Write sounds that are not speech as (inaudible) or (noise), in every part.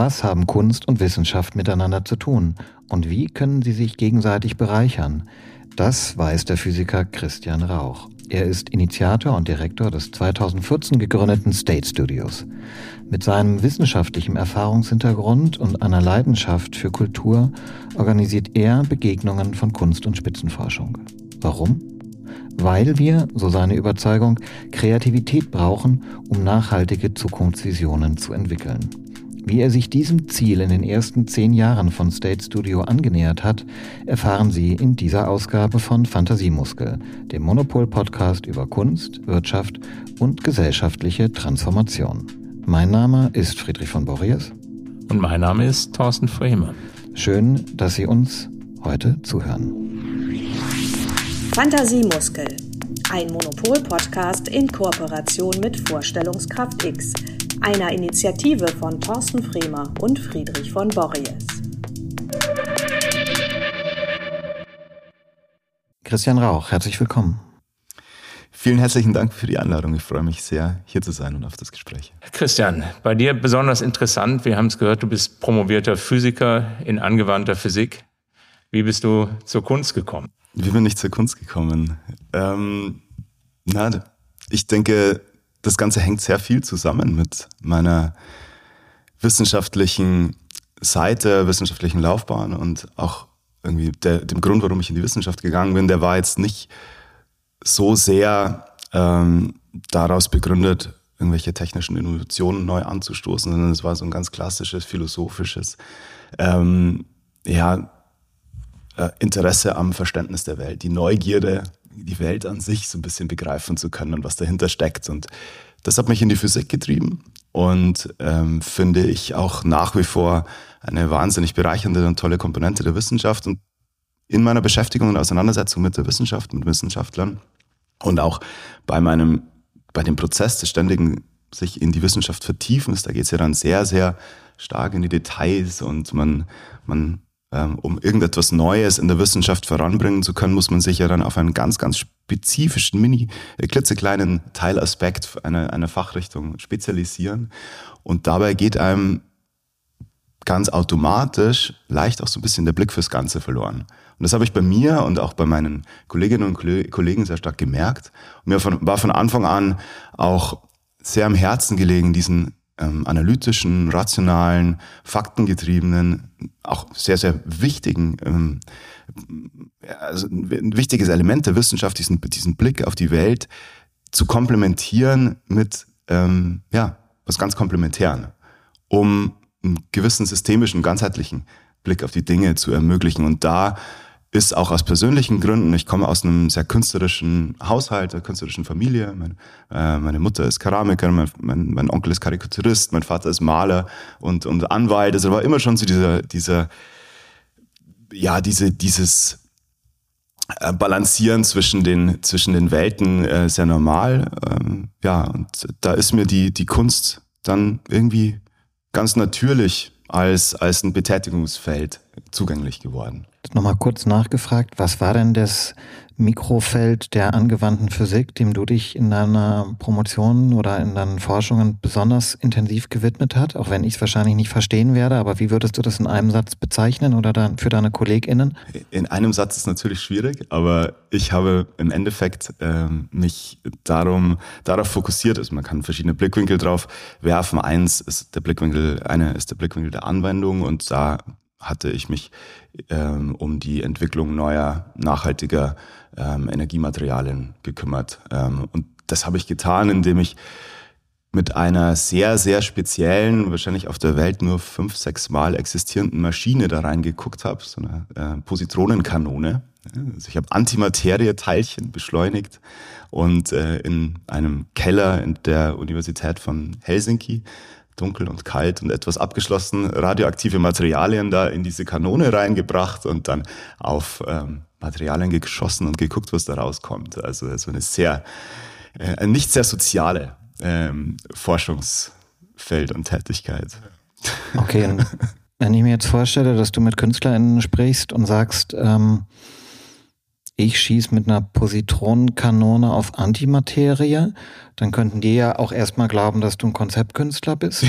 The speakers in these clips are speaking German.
Was haben Kunst und Wissenschaft miteinander zu tun? Und wie können sie sich gegenseitig bereichern? Das weiß der Physiker Christian Rauch. Er ist Initiator und Direktor des 2014 gegründeten State Studios. Mit seinem wissenschaftlichen Erfahrungshintergrund und einer Leidenschaft für Kultur organisiert er Begegnungen von Kunst und Spitzenforschung. Warum? Weil wir, so seine Überzeugung, Kreativität brauchen, um nachhaltige Zukunftsvisionen zu entwickeln. Wie er sich diesem Ziel in den ersten zehn Jahren von State Studio angenähert hat, erfahren Sie in dieser Ausgabe von Fantasiemuskel, dem Monopol-Podcast über Kunst, Wirtschaft und gesellschaftliche Transformation. Mein Name ist Friedrich von Borries. Und mein Name ist Thorsten Frehme. Schön, dass Sie uns heute zuhören. Fantasiemuskel, ein Monopol-Podcast in Kooperation mit Vorstellungskraft X – einer Initiative von Thorsten Fremer und Friedrich von Borries. Christian Rauch, herzlich willkommen. Vielen herzlichen Dank für die Einladung. Ich freue mich sehr, hier zu sein und auf das Gespräch. Christian, bei dir besonders interessant. Wir haben es gehört, du bist promovierter Physiker in angewandter Physik. Wie bist du zur Kunst gekommen? Wie bin ich zur Kunst gekommen? Ähm, na, ich denke, das Ganze hängt sehr viel zusammen mit meiner wissenschaftlichen Seite, wissenschaftlichen Laufbahn und auch irgendwie der, dem Grund, warum ich in die Wissenschaft gegangen bin, der war jetzt nicht so sehr ähm, daraus begründet, irgendwelche technischen Innovationen neu anzustoßen, sondern es war so ein ganz klassisches, philosophisches ähm, ja, äh, Interesse am Verständnis der Welt, die Neugierde die Welt an sich so ein bisschen begreifen zu können und was dahinter steckt. Und das hat mich in die Physik getrieben und ähm, finde ich auch nach wie vor eine wahnsinnig bereichernde und tolle Komponente der Wissenschaft. Und in meiner Beschäftigung und Auseinandersetzung mit der Wissenschaft, mit Wissenschaftlern und auch bei meinem, bei dem Prozess des ständigen sich in die Wissenschaft vertiefen da geht es ja dann sehr, sehr stark in die Details und man, man um irgendetwas Neues in der Wissenschaft voranbringen zu können, muss man sich ja dann auf einen ganz, ganz spezifischen, mini, äh, klitzekleinen Teilaspekt einer, einer Fachrichtung spezialisieren. Und dabei geht einem ganz automatisch leicht auch so ein bisschen der Blick fürs Ganze verloren. Und das habe ich bei mir und auch bei meinen Kolleginnen und Kollegen sehr stark gemerkt. Und mir war von Anfang an auch sehr am Herzen gelegen, diesen ähm, analytischen, rationalen, faktengetriebenen, auch sehr, sehr wichtigen, ähm, also ein wichtiges Element der Wissenschaft, diesen, diesen Blick auf die Welt zu komplementieren mit ähm, ja, was ganz Komplementären, um einen gewissen systemischen, ganzheitlichen Blick auf die Dinge zu ermöglichen. Und da ist auch aus persönlichen Gründen, ich komme aus einem sehr künstlerischen Haushalt, einer künstlerischen Familie. Mein, äh, meine Mutter ist Keramiker, mein, mein, mein, Onkel ist Karikaturist, mein Vater ist Maler und, und Anwalt. Also war immer schon so dieser, dieser, ja, diese, dieses äh, Balancieren zwischen den, zwischen den Welten äh, sehr normal. Ähm, ja, und da ist mir die, die Kunst dann irgendwie ganz natürlich als, als ein Betätigungsfeld zugänglich geworden. Nochmal kurz nachgefragt, was war denn das Mikrofeld der angewandten Physik, dem du dich in deiner Promotion oder in deinen Forschungen besonders intensiv gewidmet hast? Auch wenn ich es wahrscheinlich nicht verstehen werde, aber wie würdest du das in einem Satz bezeichnen oder dann für deine KollegInnen? In einem Satz ist natürlich schwierig, aber ich habe im Endeffekt äh, mich darum, darauf fokussiert, also man kann verschiedene Blickwinkel drauf werfen. Eins ist der Blickwinkel, eine ist der Blickwinkel der Anwendung und da hatte ich mich ähm, um die Entwicklung neuer, nachhaltiger ähm, Energiematerialien gekümmert. Ähm, und das habe ich getan, indem ich mit einer sehr, sehr speziellen, wahrscheinlich auf der Welt nur fünf, sechs Mal existierenden Maschine da reingeguckt habe, so eine äh, Positronenkanone. Also ich habe Antimaterie-Teilchen beschleunigt und äh, in einem Keller in der Universität von Helsinki dunkel und kalt und etwas abgeschlossen radioaktive Materialien da in diese Kanone reingebracht und dann auf ähm, Materialien geschossen und geguckt, was da rauskommt. Also so eine sehr, äh, nicht sehr soziale ähm, Forschungsfeld und Tätigkeit. Okay, wenn ich mir jetzt vorstelle, dass du mit KünstlerInnen sprichst und sagst, ähm, ich schieße mit einer Positronenkanone auf Antimaterie, dann könnten die ja auch erstmal glauben, dass du ein Konzeptkünstler bist.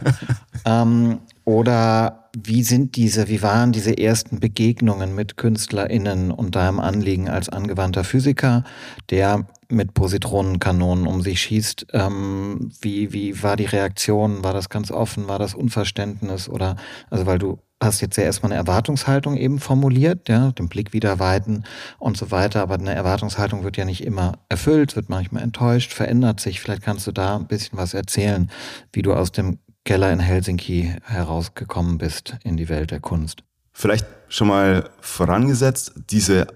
(laughs) ähm, Oder wie sind diese, wie waren diese ersten Begegnungen mit KünstlerInnen und deinem Anliegen als angewandter Physiker, der mit Positronenkanonen um sich schießt? Ähm, wie, wie war die Reaktion? War das ganz offen? War das Unverständnis? Oder, also weil du hast jetzt ja erstmal eine Erwartungshaltung eben formuliert, ja, den Blick wieder weiten und so weiter, aber eine Erwartungshaltung wird ja nicht immer erfüllt, wird manchmal enttäuscht, verändert sich. Vielleicht kannst du da ein bisschen was erzählen, wie du aus dem Keller in Helsinki herausgekommen bist in die Welt der Kunst. Vielleicht schon mal vorangesetzt, diese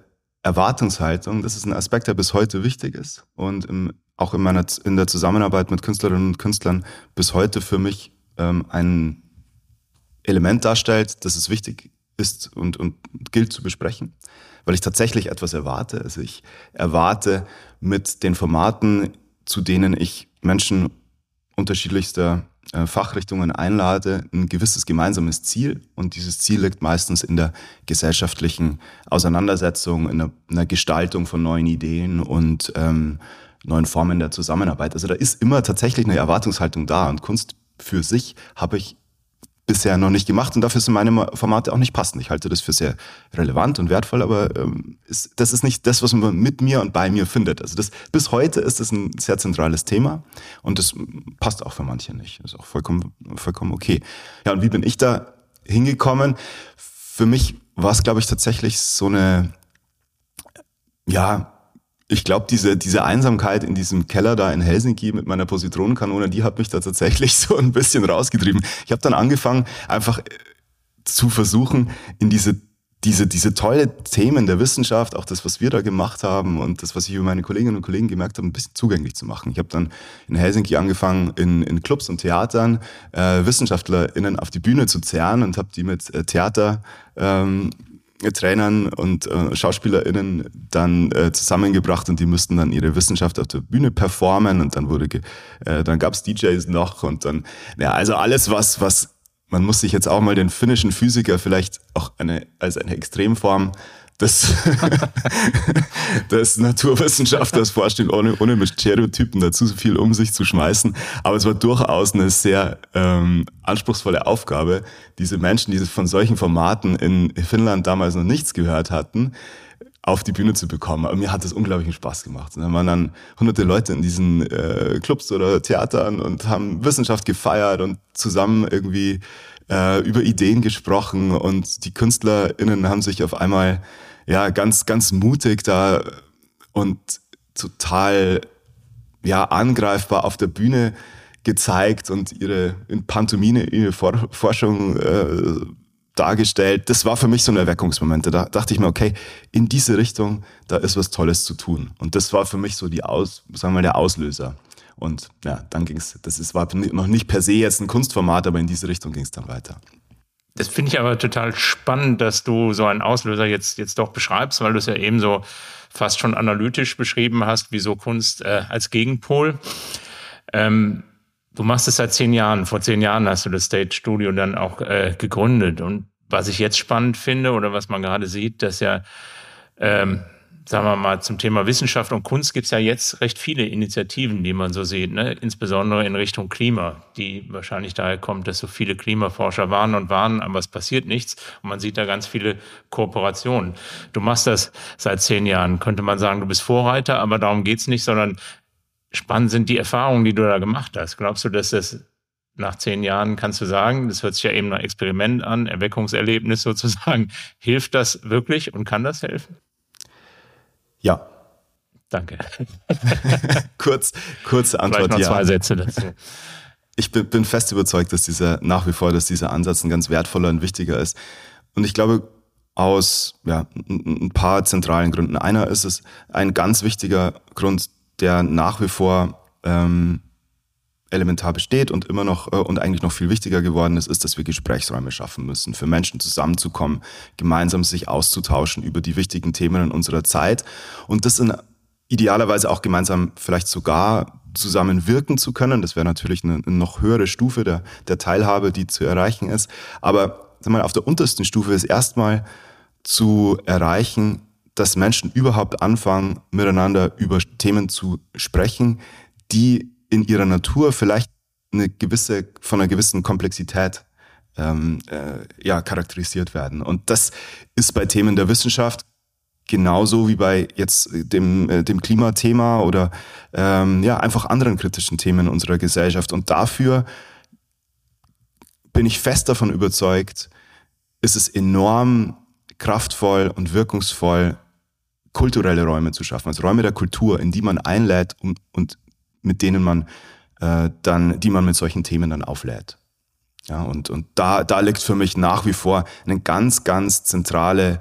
Erwartungshaltung, das ist ein Aspekt, der bis heute wichtig ist und im, auch in meiner in der Zusammenarbeit mit Künstlerinnen und Künstlern bis heute für mich ähm, ein Element darstellt, das es wichtig ist und, und gilt zu besprechen, weil ich tatsächlich etwas erwarte. Also ich erwarte mit den Formaten, zu denen ich Menschen unterschiedlichster äh, Fachrichtungen einlade, ein gewisses gemeinsames Ziel. Und dieses Ziel liegt meistens in der gesellschaftlichen Auseinandersetzung, in der, in der Gestaltung von neuen Ideen und ähm, neuen Formen der Zusammenarbeit. Also da ist immer tatsächlich eine Erwartungshaltung da. Und Kunst für sich habe ich bisher noch nicht gemacht und dafür sind meine Formate auch nicht passend. Ich halte das für sehr relevant und wertvoll, aber ähm, ist, das ist nicht das, was man mit mir und bei mir findet. Also das, bis heute ist das ein sehr zentrales Thema und das passt auch für manche nicht. Das ist auch vollkommen, vollkommen okay. Ja, und wie bin ich da hingekommen? Für mich war es, glaube ich, tatsächlich so eine, ja, ich glaube, diese, diese Einsamkeit in diesem Keller da in Helsinki mit meiner Positronenkanone, die hat mich da tatsächlich (laughs) so ein bisschen rausgetrieben. Ich habe dann angefangen, einfach äh, zu versuchen, in diese diese, diese tolle Themen der Wissenschaft, auch das, was wir da gemacht haben und das, was ich über meine Kolleginnen und Kollegen gemerkt habe, ein bisschen zugänglich zu machen. Ich habe dann in Helsinki angefangen, in, in Clubs und Theatern äh, WissenschaftlerInnen auf die Bühne zu zerren und habe die mit äh, Theater ähm, Trainern und äh, SchauspielerInnen dann äh, zusammengebracht und die mussten dann ihre Wissenschaft auf der Bühne performen und dann wurde äh, dann gab's DJs noch und dann ja also alles was was man muss sich jetzt auch mal den finnischen Physiker vielleicht auch eine als eine Extremform des, (laughs) des Naturwissenschaftlers vorstellen, ohne, ohne mit Stereotypen dazu so viel um sich zu schmeißen. Aber es war durchaus eine sehr ähm, anspruchsvolle Aufgabe, diese Menschen, die von solchen Formaten in Finnland damals noch nichts gehört hatten, auf die Bühne zu bekommen. Aber mir hat das unglaublichen Spaß gemacht. Dann waren dann hunderte Leute in diesen äh, Clubs oder Theatern und haben Wissenschaft gefeiert und zusammen irgendwie äh, über Ideen gesprochen und die KünstlerInnen haben sich auf einmal ja ganz, ganz mutig da und total ja angreifbar auf der Bühne gezeigt und ihre in Pantomime ihre Forschung äh, dargestellt. Das war für mich so ein Erweckungsmoment. Da dachte ich mir, okay, in diese Richtung, da ist was Tolles zu tun. Und das war für mich so die Aus, sagen wir mal, der Auslöser. Und ja, dann ging es, das ist, war noch nicht per se jetzt ein Kunstformat, aber in diese Richtung ging es dann weiter. Das finde ich aber total spannend, dass du so einen Auslöser jetzt, jetzt doch beschreibst, weil du es ja eben so fast schon analytisch beschrieben hast, wie so Kunst äh, als Gegenpol. Ähm, du machst es seit zehn Jahren. Vor zehn Jahren hast du das State Studio dann auch äh, gegründet. Und was ich jetzt spannend finde oder was man gerade sieht, dass ja ähm, sagen wir mal, zum Thema Wissenschaft und Kunst gibt es ja jetzt recht viele Initiativen, die man so sieht, ne? insbesondere in Richtung Klima, die wahrscheinlich daher kommt, dass so viele Klimaforscher warnen und warnen, aber es passiert nichts und man sieht da ganz viele Kooperationen. Du machst das seit zehn Jahren, könnte man sagen, du bist Vorreiter, aber darum geht's nicht, sondern spannend sind die Erfahrungen, die du da gemacht hast. Glaubst du, dass das nach zehn Jahren kannst du sagen, das hört sich ja eben nach Experiment an, Erweckungserlebnis sozusagen. (laughs) Hilft das wirklich und kann das helfen? Ja. Danke. (laughs) Kurz, kurze Antwort Vielleicht noch zwei Sätze dazu. Ich bin, bin fest überzeugt, dass dieser nach wie vor, dass dieser Ansatz ein ganz wertvoller und wichtiger ist. Und ich glaube, aus ja, ein paar zentralen Gründen. Einer ist es ein ganz wichtiger Grund, der nach wie vor ähm, elementar besteht und immer noch äh, und eigentlich noch viel wichtiger geworden ist, ist, dass wir Gesprächsräume schaffen müssen, für Menschen zusammenzukommen, gemeinsam sich auszutauschen über die wichtigen Themen in unserer Zeit und das in idealerweise auch gemeinsam vielleicht sogar zusammen wirken zu können. Das wäre natürlich eine, eine noch höhere Stufe der, der Teilhabe, die zu erreichen ist. Aber sag mal, auf der untersten Stufe ist erstmal zu erreichen, dass Menschen überhaupt anfangen, miteinander über Themen zu sprechen, die in ihrer Natur vielleicht eine gewisse, von einer gewissen Komplexität ähm, äh, ja, charakterisiert werden. Und das ist bei Themen der Wissenschaft genauso wie bei jetzt dem, äh, dem Klimathema oder ähm, ja, einfach anderen kritischen Themen unserer Gesellschaft. Und dafür bin ich fest davon überzeugt, ist es enorm kraftvoll und wirkungsvoll, kulturelle Räume zu schaffen, also Räume der Kultur, in die man einlädt und, und mit denen man äh, dann, die man mit solchen Themen dann auflädt. Ja, und, und da, da liegt für mich nach wie vor eine ganz, ganz zentrale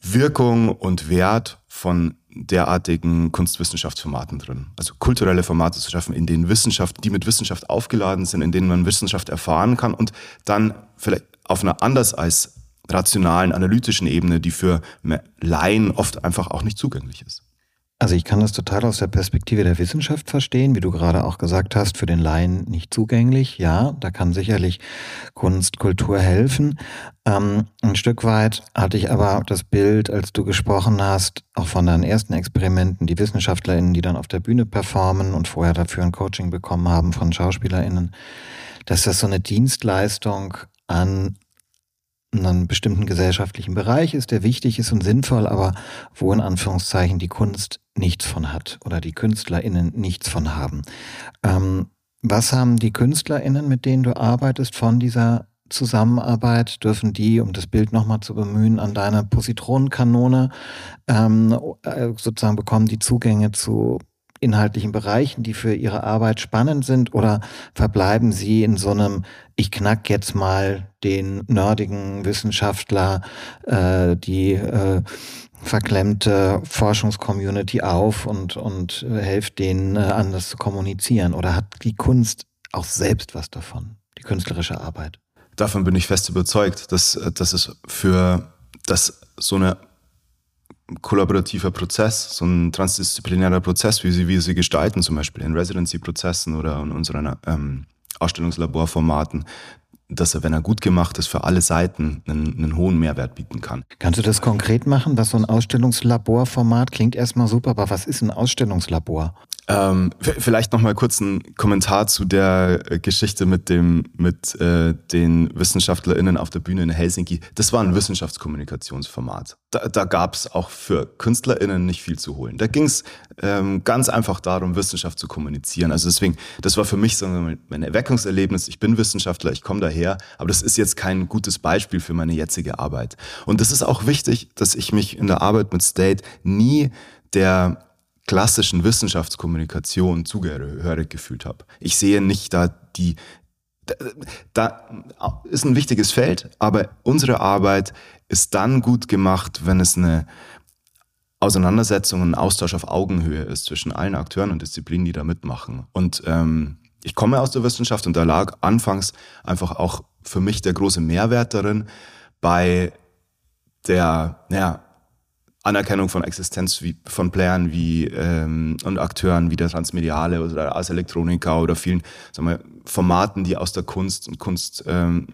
Wirkung und Wert von derartigen Kunstwissenschaftsformaten drin. Also kulturelle Formate zu schaffen, in denen Wissenschaft, die mit Wissenschaft aufgeladen sind, in denen man Wissenschaft erfahren kann und dann vielleicht auf einer anders als rationalen, analytischen Ebene, die für Laien oft einfach auch nicht zugänglich ist. Also ich kann das total aus der Perspektive der Wissenschaft verstehen, wie du gerade auch gesagt hast, für den Laien nicht zugänglich. Ja, da kann sicherlich Kunst, Kultur helfen. Ähm, ein Stück weit hatte ich aber das Bild, als du gesprochen hast, auch von deinen ersten Experimenten, die WissenschaftlerInnen, die dann auf der Bühne performen und vorher dafür ein Coaching bekommen haben von SchauspielerInnen, dass das so eine Dienstleistung an einen bestimmten gesellschaftlichen Bereich ist, der wichtig ist und sinnvoll, aber wo in Anführungszeichen die Kunst nichts von hat oder die KünstlerInnen nichts von haben. Ähm, was haben die KünstlerInnen, mit denen du arbeitest, von dieser Zusammenarbeit? Dürfen die, um das Bild nochmal zu bemühen, an deiner Positronenkanone ähm, äh, sozusagen bekommen die Zugänge zu inhaltlichen Bereichen, die für ihre Arbeit spannend sind, oder verbleiben sie in so einem, ich knack jetzt mal den nerdigen Wissenschaftler, äh, die äh, verklemmte Forschungscommunity auf und, und äh, helft denen äh, anders zu kommunizieren? Oder hat die Kunst auch selbst was davon, die künstlerische Arbeit? Davon bin ich fest überzeugt, dass, dass es für dass so eine kollaborativer Prozess, so ein transdisziplinärer Prozess, wie sie, wie sie gestalten, zum Beispiel in Residency-Prozessen oder in unseren ähm, Ausstellungslaborformaten, dass er, wenn er gut gemacht ist, für alle Seiten einen, einen, hohen Mehrwert bieten kann. Kannst du das konkret machen, was so ein Ausstellungslaborformat klingt erstmal super, aber was ist ein Ausstellungslabor? Ähm, vielleicht noch mal kurz ein Kommentar zu der äh, Geschichte mit dem mit äh, den WissenschaftlerInnen auf der Bühne in Helsinki. Das war ein Wissenschaftskommunikationsformat. Da, da gab es auch für KünstlerInnen nicht viel zu holen. Da ging es ähm, ganz einfach darum, Wissenschaft zu kommunizieren. Also deswegen, das war für mich so mein Erweckungserlebnis. Ich bin Wissenschaftler, ich komme daher, aber das ist jetzt kein gutes Beispiel für meine jetzige Arbeit. Und das ist auch wichtig, dass ich mich in der Arbeit mit State nie der klassischen Wissenschaftskommunikation zugehörig gefühlt habe. Ich sehe nicht da die, da, da ist ein wichtiges Feld, aber unsere Arbeit ist dann gut gemacht, wenn es eine Auseinandersetzung, ein Austausch auf Augenhöhe ist zwischen allen Akteuren und Disziplinen, die da mitmachen. Und ähm, ich komme aus der Wissenschaft und da lag anfangs einfach auch für mich der große Mehrwert darin, bei der, naja, Anerkennung von Existenz wie, von Playern wie ähm, und Akteuren wie der Transmediale oder Ars Electronica oder vielen sagen wir, Formaten, die aus der Kunst und Kunst ähm,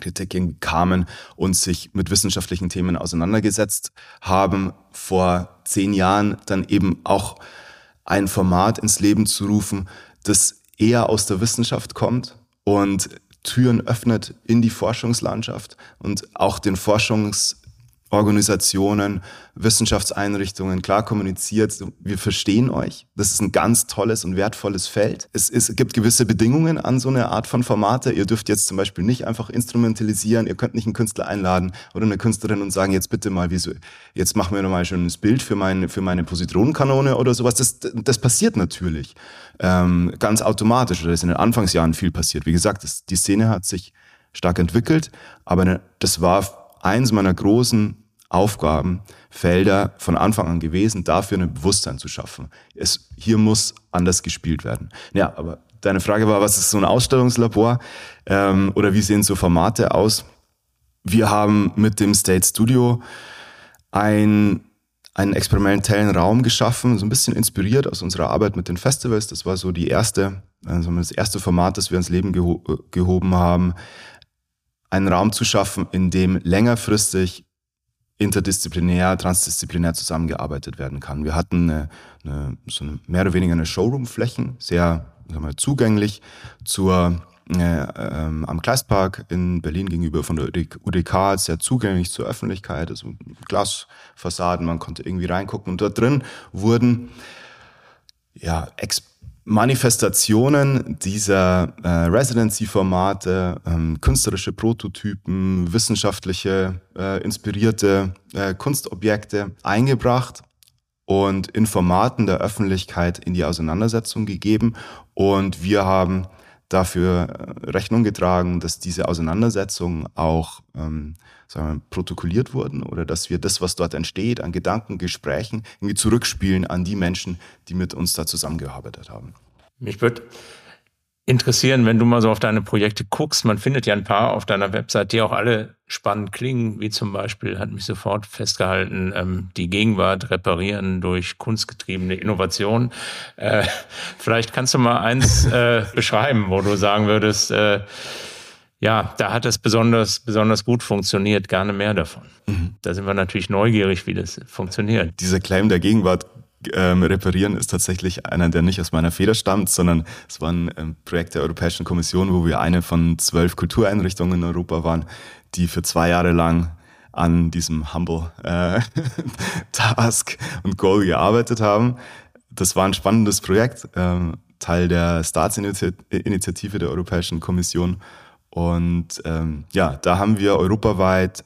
Kritik kamen und sich mit wissenschaftlichen Themen auseinandergesetzt haben, vor zehn Jahren dann eben auch ein Format ins Leben zu rufen, das eher aus der Wissenschaft kommt und Türen öffnet in die Forschungslandschaft und auch den Forschungs Organisationen, Wissenschaftseinrichtungen klar kommuniziert, wir verstehen euch. Das ist ein ganz tolles und wertvolles Feld. Es, es gibt gewisse Bedingungen an so eine Art von Formate. Ihr dürft jetzt zum Beispiel nicht einfach instrumentalisieren. Ihr könnt nicht einen Künstler einladen oder eine Künstlerin und sagen, jetzt bitte mal, wieso, jetzt machen wir nochmal ein schönes Bild für meine, für meine Positronenkanone oder sowas. Das, das passiert natürlich. Ähm, ganz automatisch. Oder ist in den Anfangsjahren viel passiert. Wie gesagt, das, die Szene hat sich stark entwickelt, aber das war eins meiner großen Aufgabenfelder von Anfang an gewesen, dafür ein Bewusstsein zu schaffen. Es, hier muss anders gespielt werden. Ja, aber deine Frage war, was ist so ein Ausstellungslabor ähm, oder wie sehen so Formate aus? Wir haben mit dem State Studio ein, einen experimentellen Raum geschaffen, so ein bisschen inspiriert aus unserer Arbeit mit den Festivals. Das war so die erste, also das erste Format, das wir ins Leben geho gehoben haben einen Raum zu schaffen, in dem längerfristig interdisziplinär, transdisziplinär zusammengearbeitet werden kann. Wir hatten eine, eine, so eine mehr oder weniger eine Showroom-Flächen, sehr sagen wir, zugänglich zur äh, ähm, am Gleispark in Berlin gegenüber von der UDK, sehr zugänglich zur Öffentlichkeit, also Glasfassaden, man konnte irgendwie reingucken und dort drin wurden ja, Ex Manifestationen dieser äh, Residency-Formate, ähm, künstlerische Prototypen, wissenschaftliche, äh, inspirierte äh, Kunstobjekte eingebracht und in Formaten der Öffentlichkeit in die Auseinandersetzung gegeben. Und wir haben dafür äh, Rechnung getragen, dass diese Auseinandersetzungen auch ähm, sagen wir, protokolliert wurden oder dass wir das, was dort entsteht, an Gedanken, Gesprächen, irgendwie zurückspielen an die Menschen, die mit uns da zusammengearbeitet haben. Mich würde interessieren, wenn du mal so auf deine Projekte guckst. Man findet ja ein paar auf deiner Website, die auch alle spannend klingen, wie zum Beispiel, hat mich sofort festgehalten, ähm, die Gegenwart reparieren durch kunstgetriebene Innovation. Äh, (laughs) vielleicht kannst du mal eins äh, (laughs) beschreiben, wo du sagen würdest, äh, ja, da hat es besonders, besonders gut funktioniert, gerne mehr davon. Mhm. Da sind wir natürlich neugierig, wie das funktioniert. Dieser Claim der Gegenwart ähm, reparieren ist tatsächlich einer, der nicht aus meiner Feder stammt, sondern es war ein ähm, Projekt der Europäischen Kommission, wo wir eine von zwölf Kultureinrichtungen in Europa waren, die für zwei Jahre lang an diesem Humble äh, (laughs) Task und Goal gearbeitet haben. Das war ein spannendes Projekt, ähm, Teil der Staatsinitiative der Europäischen Kommission und ähm, ja, da haben wir europaweit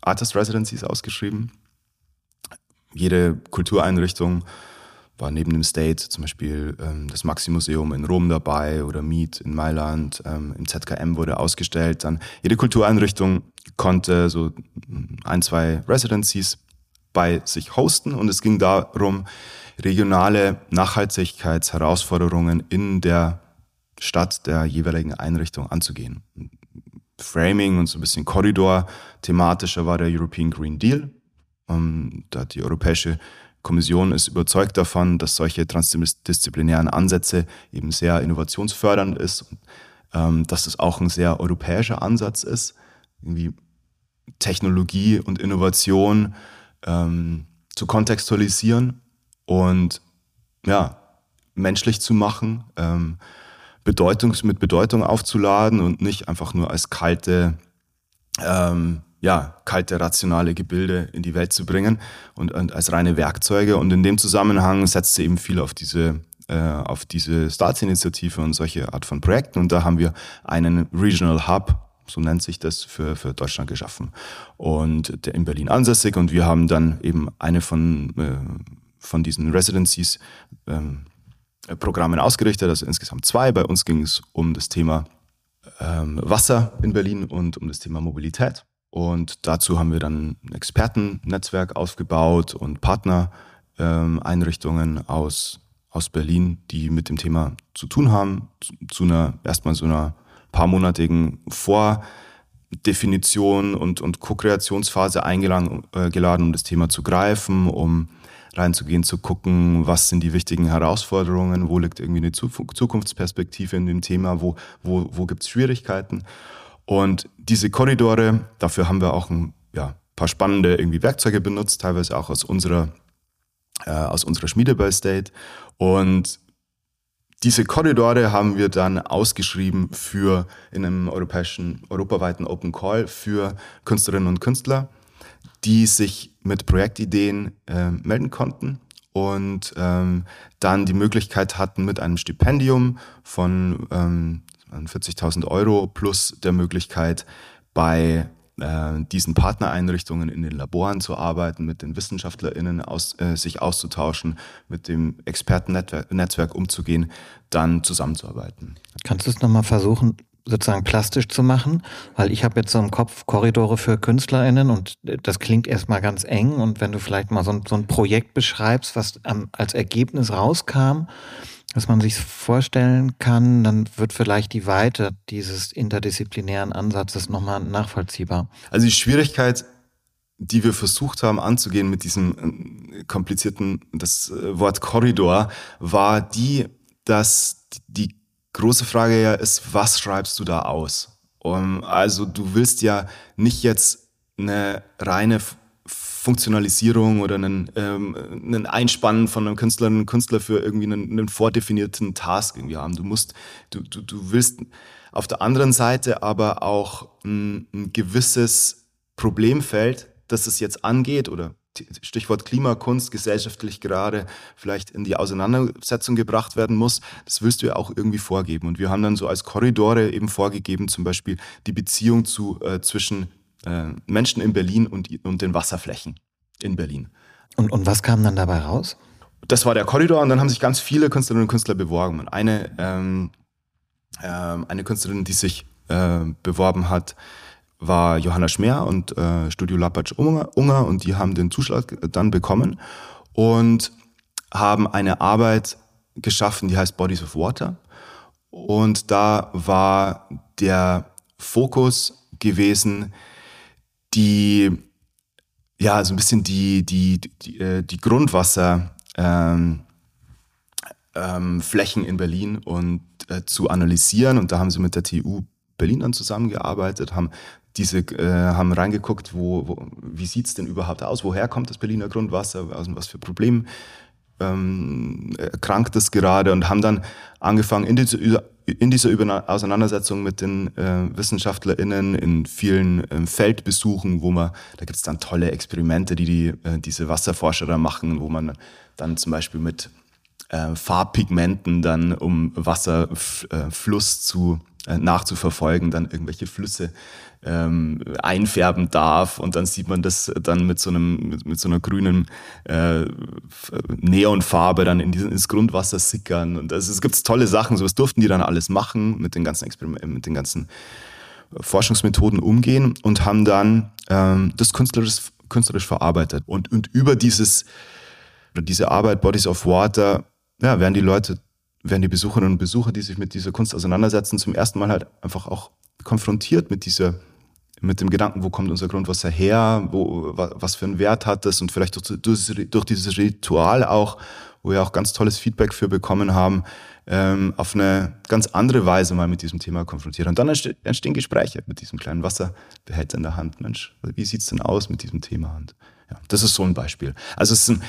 Artist Residencies ausgeschrieben. Jede Kultureinrichtung war neben dem State zum Beispiel ähm, das Maxi-Museum in Rom dabei oder Meet in Mailand, ähm, im ZKM wurde ausgestellt. Dann jede Kultureinrichtung konnte so ein, zwei Residencies bei sich hosten und es ging darum, regionale Nachhaltigkeitsherausforderungen in der Stadt der jeweiligen Einrichtung anzugehen. Framing und so ein bisschen Korridor thematischer war der European Green Deal. Ähm, da die Europäische Kommission ist überzeugt davon, dass solche transdisziplinären Ansätze eben sehr innovationsfördernd ist, und, ähm, dass es auch ein sehr europäischer Ansatz ist, irgendwie Technologie und Innovation ähm, zu kontextualisieren und ja, menschlich zu machen. Ähm, Bedeutung, mit Bedeutung aufzuladen und nicht einfach nur als kalte, ähm, ja, kalte, rationale Gebilde in die Welt zu bringen und, und als reine Werkzeuge. Und in dem Zusammenhang setzt sie eben viel auf diese äh, auf diese Staatsinitiative und solche Art von Projekten. Und da haben wir einen Regional Hub, so nennt sich das, für, für Deutschland geschaffen. Und der in Berlin ansässig. Und wir haben dann eben eine von, äh, von diesen Residencies ähm, Programmen ausgerichtet, also insgesamt zwei. Bei uns ging es um das Thema ähm, Wasser in Berlin und um das Thema Mobilität. Und dazu haben wir dann ein Expertennetzwerk aufgebaut und Partnereinrichtungen ähm, aus, aus Berlin, die mit dem Thema zu tun haben, zu, zu einer erstmal so einer paarmonatigen Vordefinition und, und Co-Kreationsphase eingeladen, äh, um das Thema zu greifen, um reinzugehen, zu gucken, was sind die wichtigen Herausforderungen, wo liegt irgendwie eine Zukunftsperspektive in dem Thema, wo, wo, wo gibt es Schwierigkeiten. Und diese Korridore, dafür haben wir auch ein ja, paar spannende irgendwie Werkzeuge benutzt, teilweise auch aus unserer, äh, aus unserer Schmiede bei State. Und diese Korridore haben wir dann ausgeschrieben für in einem europäischen, europaweiten Open Call für Künstlerinnen und Künstler die sich mit Projektideen äh, melden konnten und ähm, dann die Möglichkeit hatten, mit einem Stipendium von ähm, 40.000 Euro plus der Möglichkeit, bei äh, diesen Partnereinrichtungen in den Laboren zu arbeiten, mit den WissenschaftlerInnen aus, äh, sich auszutauschen, mit dem Expertennetzwerk umzugehen, dann zusammenzuarbeiten. Kannst du es nochmal versuchen, sozusagen plastisch zu machen, weil ich habe jetzt so im Kopf Korridore für KünstlerInnen und das klingt erstmal ganz eng und wenn du vielleicht mal so ein, so ein Projekt beschreibst, was ähm, als Ergebnis rauskam, dass man sich vorstellen kann, dann wird vielleicht die Weite dieses interdisziplinären Ansatzes nochmal nachvollziehbar. Also die Schwierigkeit, die wir versucht haben anzugehen mit diesem äh, komplizierten, das äh, Wort Korridor, war die, dass die große Frage ja ist, was schreibst du da aus? Um, also du willst ja nicht jetzt eine reine Funktionalisierung oder einen, ähm, einen Einspannen von einem Künstler, einen Künstler für irgendwie einen, einen vordefinierten Task irgendwie haben. Du musst, du, du, du willst auf der anderen Seite aber auch ein, ein gewisses Problemfeld, das es jetzt angeht oder Stichwort Klimakunst gesellschaftlich gerade vielleicht in die Auseinandersetzung gebracht werden muss, das willst du ja auch irgendwie vorgeben. Und wir haben dann so als Korridore eben vorgegeben, zum Beispiel die Beziehung zu, äh, zwischen äh, Menschen in Berlin und, und den Wasserflächen in Berlin. Und, und was kam dann dabei raus? Das war der Korridor und dann haben sich ganz viele Künstlerinnen und Künstler beworben. Und eine, ähm, äh, eine Künstlerin, die sich äh, beworben hat, war Johanna Schmer und äh, Studio Lapatsch Unger und die haben den Zuschlag dann bekommen und haben eine Arbeit geschaffen, die heißt Bodies of Water. Und da war der Fokus gewesen, die, ja, so ein bisschen die, die, die, äh, die Grundwasser, ähm, ähm, Flächen in Berlin und äh, zu analysieren. Und da haben sie mit der TU Berlin dann zusammengearbeitet, haben diese äh, haben reingeguckt, wo, wo wie sieht's denn überhaupt aus? Woher kommt das Berliner Grundwasser? Also was für Problem ähm, krankt es gerade? Und haben dann angefangen in diese, in dieser Auseinandersetzung mit den äh, WissenschaftlerInnen in vielen äh, Feldbesuchen, wo man, da gibt's dann tolle Experimente, die, die äh, diese Wasserforscher da machen, wo man dann zum Beispiel mit äh, Farbpigmenten dann, um Wasserfluss äh, zu nachzuverfolgen, dann irgendwelche Flüsse ähm, einfärben darf. Und dann sieht man das dann mit so einem mit, mit so einer grünen äh, Neonfarbe dann in diesen, ins Grundwasser sickern. Und also, es gibt tolle Sachen, sowas durften die dann alles machen mit den ganzen Experimenten, mit den ganzen Forschungsmethoden umgehen und haben dann ähm, das künstlerisch künstlerisch verarbeitet. Und und über dieses diese Arbeit Bodies of Water ja werden die Leute werden die Besucherinnen und Besucher, die sich mit dieser Kunst auseinandersetzen, zum ersten Mal halt einfach auch konfrontiert mit dieser mit dem Gedanken, wo kommt unser Grundwasser her, wo, was für einen Wert hat das und vielleicht durch, durch, dieses Ritual auch, wo wir auch ganz tolles Feedback für bekommen haben, ähm, auf eine ganz andere Weise mal mit diesem Thema konfrontiert. Und dann entstehen Gespräche mit diesem kleinen Wasserbehälter in der Hand. Mensch, wie sieht's denn aus mit diesem Thema? Und ja, das ist so ein Beispiel. Also es sind,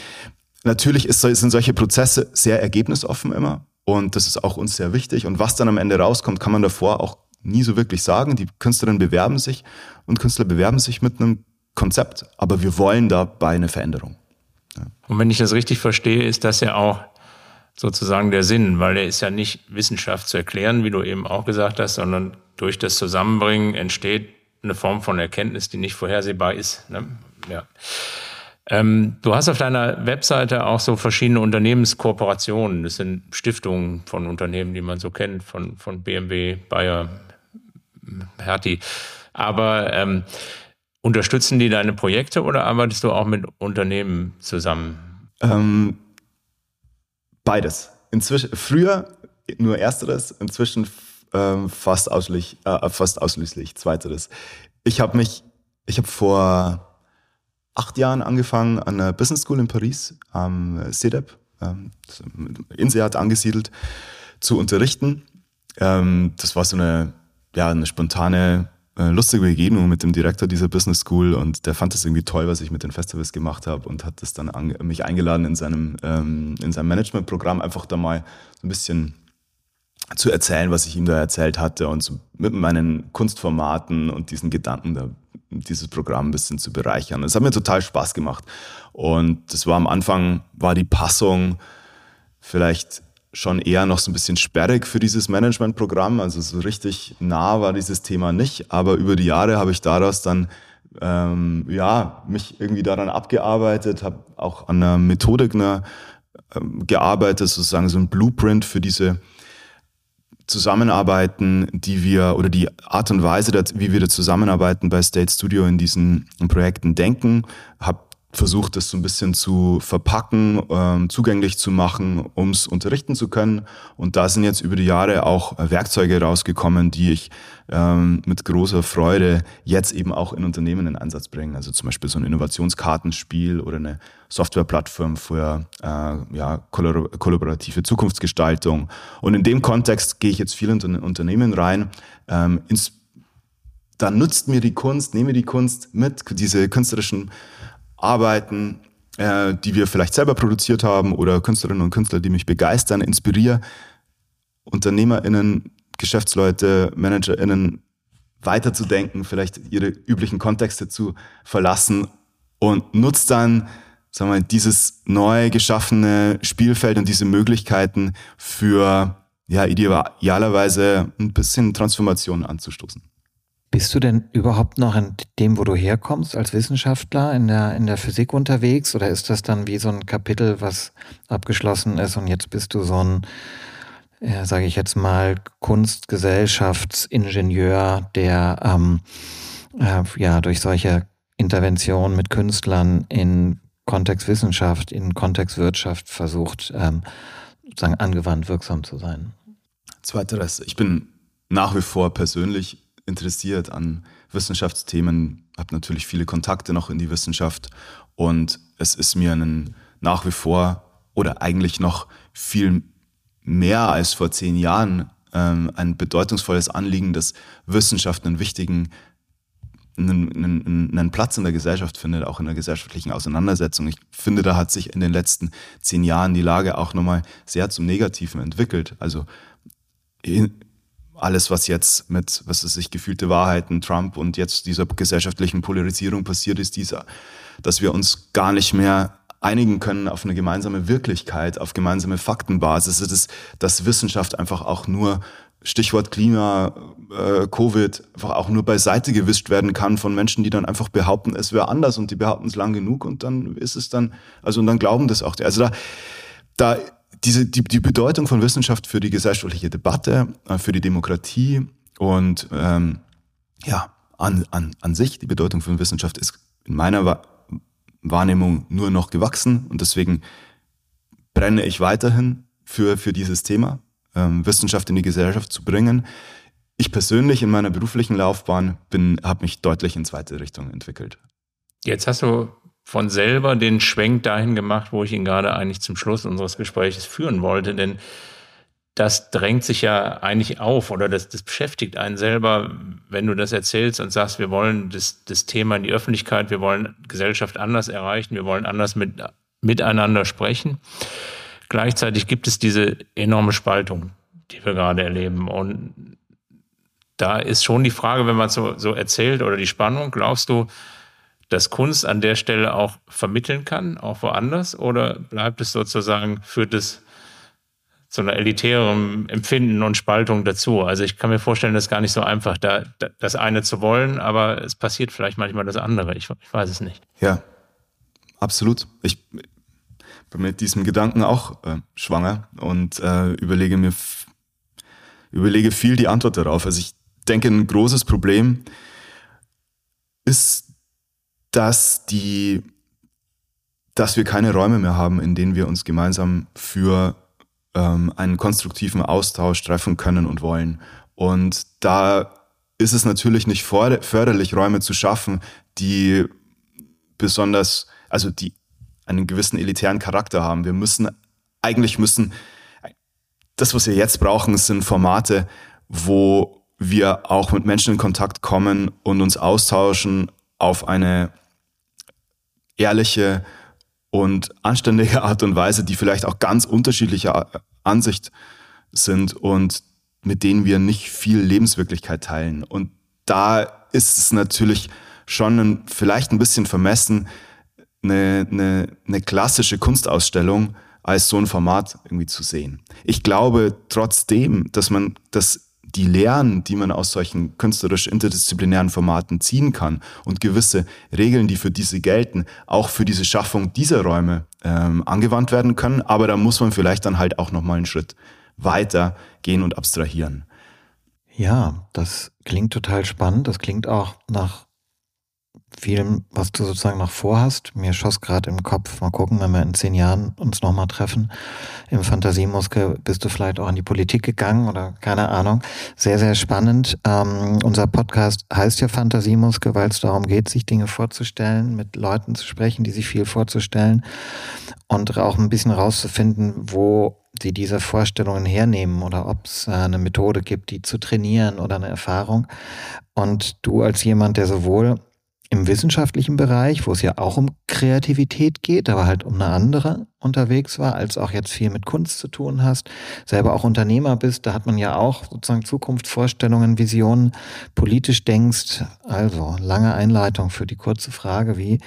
natürlich ist, sind solche Prozesse sehr ergebnisoffen immer. Und das ist auch uns sehr wichtig. Und was dann am Ende rauskommt, kann man davor auch nie so wirklich sagen. Die Künstlerinnen bewerben sich und Künstler bewerben sich mit einem Konzept, aber wir wollen dabei eine Veränderung. Ja. Und wenn ich das richtig verstehe, ist das ja auch sozusagen der Sinn, weil der ist ja nicht Wissenschaft zu erklären, wie du eben auch gesagt hast, sondern durch das Zusammenbringen entsteht eine Form von Erkenntnis, die nicht vorhersehbar ist. Ne? Ja. Ähm, du hast auf deiner Webseite auch so verschiedene Unternehmenskooperationen. Das sind Stiftungen von Unternehmen, die man so kennt, von, von BMW, Bayer, Hertie. Aber ähm, unterstützen die deine Projekte oder arbeitest du auch mit Unternehmen zusammen? Ähm, beides. Inzwischen, früher nur ersteres, inzwischen ähm, fast, ausschließlich, äh, fast ausschließlich zweiteres. Ich habe mich, ich habe vor acht Jahren angefangen an der Business School in Paris am CEDEP, ähm, INSEAD angesiedelt, zu unterrichten. Ähm, das war so eine ja, eine spontane, äh, lustige Begegnung mit dem Direktor dieser Business School und der fand es irgendwie toll, was ich mit den Festivals gemacht habe und hat das dann an, mich eingeladen in seinem, ähm, in seinem Managementprogramm einfach da mal so ein bisschen zu erzählen, was ich ihm da erzählt hatte und so mit meinen Kunstformaten und diesen Gedanken da dieses Programm ein bisschen zu bereichern. Es hat mir total Spaß gemacht. Und das war am Anfang, war die Passung vielleicht schon eher noch so ein bisschen sperrig für dieses Managementprogramm. Also so richtig nah war dieses Thema nicht. Aber über die Jahre habe ich daraus dann ähm, ja mich irgendwie daran abgearbeitet, habe auch an einer Methodik ne, ähm, gearbeitet, sozusagen so ein Blueprint für diese Zusammenarbeiten, die wir oder die Art und Weise, wie wir da zusammenarbeiten bei State Studio in diesen Projekten denken, habe versucht, das so ein bisschen zu verpacken, ähm, zugänglich zu machen, um es unterrichten zu können. Und da sind jetzt über die Jahre auch Werkzeuge rausgekommen, die ich ähm, mit großer Freude jetzt eben auch in Unternehmen in Einsatz bringe. Also zum Beispiel so ein Innovationskartenspiel oder eine Softwareplattform für äh, ja, kollaborative Zukunftsgestaltung. Und in dem Kontext gehe ich jetzt viel in Unternehmen rein, ähm, ins dann nutzt mir die Kunst, nehme die Kunst mit, diese künstlerischen Arbeiten, äh, die wir vielleicht selber produziert haben oder Künstlerinnen und Künstler, die mich begeistern, inspiriere, UnternehmerInnen, Geschäftsleute, ManagerInnen weiterzudenken, vielleicht ihre üblichen Kontexte zu verlassen und nutzt dann sagen wir, dieses neu geschaffene Spielfeld und diese Möglichkeiten für ja, idealerweise ein bisschen Transformation anzustoßen. Bist du denn überhaupt noch in dem, wo du herkommst, als Wissenschaftler in der, in der Physik unterwegs? Oder ist das dann wie so ein Kapitel, was abgeschlossen ist und jetzt bist du so ein, ja, sage ich jetzt mal, Kunstgesellschaftsingenieur, der ähm, äh, ja durch solche Interventionen mit Künstlern in Kontext Wissenschaft, in Kontext Wirtschaft versucht, ähm, sozusagen angewandt wirksam zu sein? Zweiteres. Ich bin nach wie vor persönlich interessiert an Wissenschaftsthemen, habe natürlich viele Kontakte noch in die Wissenschaft und es ist mir ein, nach wie vor oder eigentlich noch viel mehr als vor zehn Jahren ähm, ein bedeutungsvolles Anliegen, dass Wissenschaft einen wichtigen einen, einen, einen Platz in der Gesellschaft findet, auch in der gesellschaftlichen Auseinandersetzung. Ich finde, da hat sich in den letzten zehn Jahren die Lage auch nochmal sehr zum Negativen entwickelt. Also alles, was jetzt mit, was es sich gefühlte Wahrheiten, Trump und jetzt dieser gesellschaftlichen Polarisierung passiert ist, dieser, dass wir uns gar nicht mehr einigen können auf eine gemeinsame Wirklichkeit, auf gemeinsame Faktenbasis. Es ist, dass Wissenschaft einfach auch nur Stichwort Klima, äh, Covid, einfach auch nur beiseite gewischt werden kann von Menschen, die dann einfach behaupten, es wäre anders und die behaupten es lang genug und dann ist es dann, also und dann glauben das auch. Also da, da diese, die, die Bedeutung von Wissenschaft für die gesellschaftliche Debatte, äh, für die Demokratie und ähm, ja, an, an, an sich, die Bedeutung von Wissenschaft ist in meiner Wahrnehmung nur noch gewachsen und deswegen brenne ich weiterhin für, für dieses Thema ähm, Wissenschaft in die Gesellschaft zu bringen. Ich persönlich in meiner beruflichen Laufbahn bin, habe mich deutlich in zweite Richtung entwickelt. Jetzt hast du von selber den Schwenk dahin gemacht, wo ich ihn gerade eigentlich zum Schluss unseres Gesprächs führen wollte, denn das drängt sich ja eigentlich auf oder das, das beschäftigt einen selber, wenn du das erzählst und sagst, wir wollen das, das Thema in die Öffentlichkeit, wir wollen Gesellschaft anders erreichen, wir wollen anders mit, miteinander sprechen. Gleichzeitig gibt es diese enorme Spaltung, die wir gerade erleben. Und da ist schon die Frage, wenn man so, so erzählt oder die Spannung, glaubst du, dass Kunst an der Stelle auch vermitteln kann, auch woanders? Oder bleibt es sozusagen, führt es zu einer elitären Empfinden und Spaltung dazu? Also ich kann mir vorstellen, das ist gar nicht so einfach, da, das eine zu wollen, aber es passiert vielleicht manchmal das andere. Ich, ich weiß es nicht. Ja, absolut. Ich, bin mit diesem Gedanken auch äh, schwanger und äh, überlege mir überlege viel die Antwort darauf. Also ich denke, ein großes Problem ist, dass die, dass wir keine Räume mehr haben, in denen wir uns gemeinsam für ähm, einen konstruktiven Austausch treffen können und wollen. Und da ist es natürlich nicht förderlich, Räume zu schaffen, die besonders, also die einen gewissen elitären Charakter haben. Wir müssen, eigentlich müssen, das, was wir jetzt brauchen, sind Formate, wo wir auch mit Menschen in Kontakt kommen und uns austauschen auf eine ehrliche und anständige Art und Weise, die vielleicht auch ganz unterschiedlicher Ansicht sind und mit denen wir nicht viel Lebenswirklichkeit teilen. Und da ist es natürlich schon ein, vielleicht ein bisschen vermessen, eine, eine, eine klassische Kunstausstellung als so ein Format irgendwie zu sehen. Ich glaube trotzdem, dass man, dass die Lehren, die man aus solchen künstlerisch interdisziplinären Formaten ziehen kann und gewisse Regeln, die für diese gelten, auch für diese Schaffung dieser Räume ähm, angewandt werden können. Aber da muss man vielleicht dann halt auch nochmal einen Schritt weiter gehen und abstrahieren. Ja, das klingt total spannend. Das klingt auch nach vielem, was du sozusagen noch vorhast. Mir schoss gerade im Kopf, mal gucken, wenn wir in zehn Jahren uns nochmal treffen. Im Fantasiemuskel bist du vielleicht auch in die Politik gegangen oder keine Ahnung. Sehr, sehr spannend. Ähm, unser Podcast heißt ja Fantasiemuskel, weil es darum geht, sich Dinge vorzustellen, mit Leuten zu sprechen, die sich viel vorzustellen und auch ein bisschen rauszufinden, wo sie diese Vorstellungen hernehmen oder ob es eine Methode gibt, die zu trainieren oder eine Erfahrung. Und du als jemand, der sowohl im wissenschaftlichen Bereich, wo es ja auch um Kreativität geht, aber halt um eine andere unterwegs war, als auch jetzt viel mit Kunst zu tun hast, selber auch Unternehmer bist, da hat man ja auch sozusagen Zukunftsvorstellungen, Visionen, politisch denkst. Also lange Einleitung für die kurze Frage, wie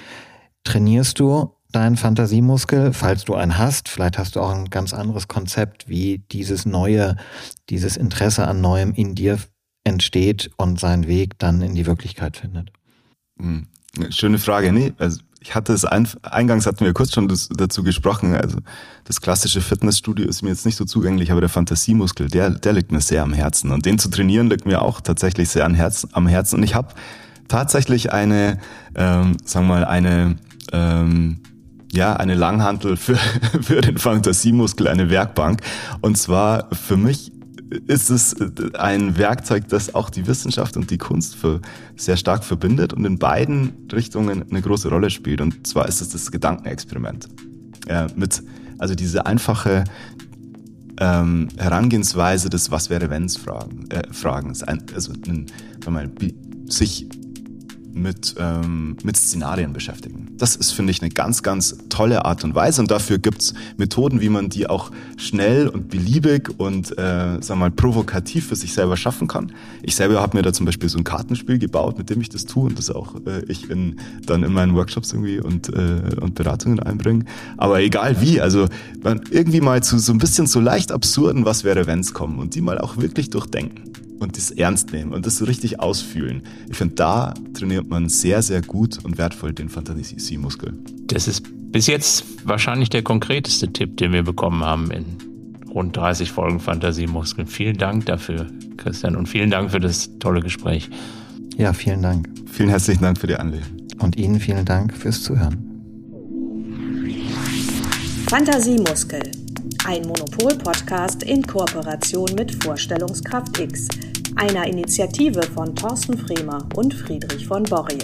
trainierst du deinen Fantasiemuskel, falls du einen hast? Vielleicht hast du auch ein ganz anderes Konzept, wie dieses neue, dieses Interesse an Neuem in dir entsteht und seinen Weg dann in die Wirklichkeit findet. Hm, schöne Frage. Nee, also ich hatte es ein, eingangs hatten wir kurz schon das, dazu gesprochen. Also das klassische Fitnessstudio ist mir jetzt nicht so zugänglich, aber der Fantasiemuskel, der, der liegt mir sehr am Herzen. Und den zu trainieren liegt mir auch tatsächlich sehr am Herzen. Am Herzen. Und ich habe tatsächlich eine, ähm, sagen wir mal, eine ähm, ja, eine Langhantel für, (laughs) für den Fantasiemuskel, eine Werkbank. Und zwar für mich ist es ein Werkzeug, das auch die Wissenschaft und die Kunst für sehr stark verbindet und in beiden Richtungen eine große Rolle spielt. Und zwar ist es das Gedankenexperiment. Äh, mit, also diese einfache ähm, Herangehensweise des Was wäre wenns Fragen, äh, Fragens. Also ein, sich mit, ähm, mit Szenarien beschäftigen. Das ist, finde ich, eine ganz, ganz tolle Art und Weise und dafür gibt's Methoden, wie man die auch schnell und beliebig und, äh, sag mal, provokativ für sich selber schaffen kann. Ich selber habe mir da zum Beispiel so ein Kartenspiel gebaut, mit dem ich das tue und das auch äh, ich in, dann in meinen Workshops irgendwie und, äh, und Beratungen einbringe. Aber egal wie, also irgendwie mal zu so ein bisschen so leicht absurden, was wäre, wenn's kommen und die mal auch wirklich durchdenken und das ernst nehmen und das so richtig ausfühlen. Ich finde, da trainiert man sehr, sehr gut und wertvoll den Fantasiemuskel. Das ist bis jetzt wahrscheinlich der konkreteste Tipp, den wir bekommen haben in rund 30 Folgen Fantasiemuskeln. Vielen Dank dafür, Christian, und vielen Dank für das tolle Gespräch. Ja, vielen Dank. Vielen herzlichen Dank für die Anlehnung. Und Ihnen vielen Dank fürs Zuhören. Fantasiemuskel ein Monopol-Podcast in Kooperation mit Vorstellungskraft X, einer Initiative von Thorsten Fremer und Friedrich von Borrie.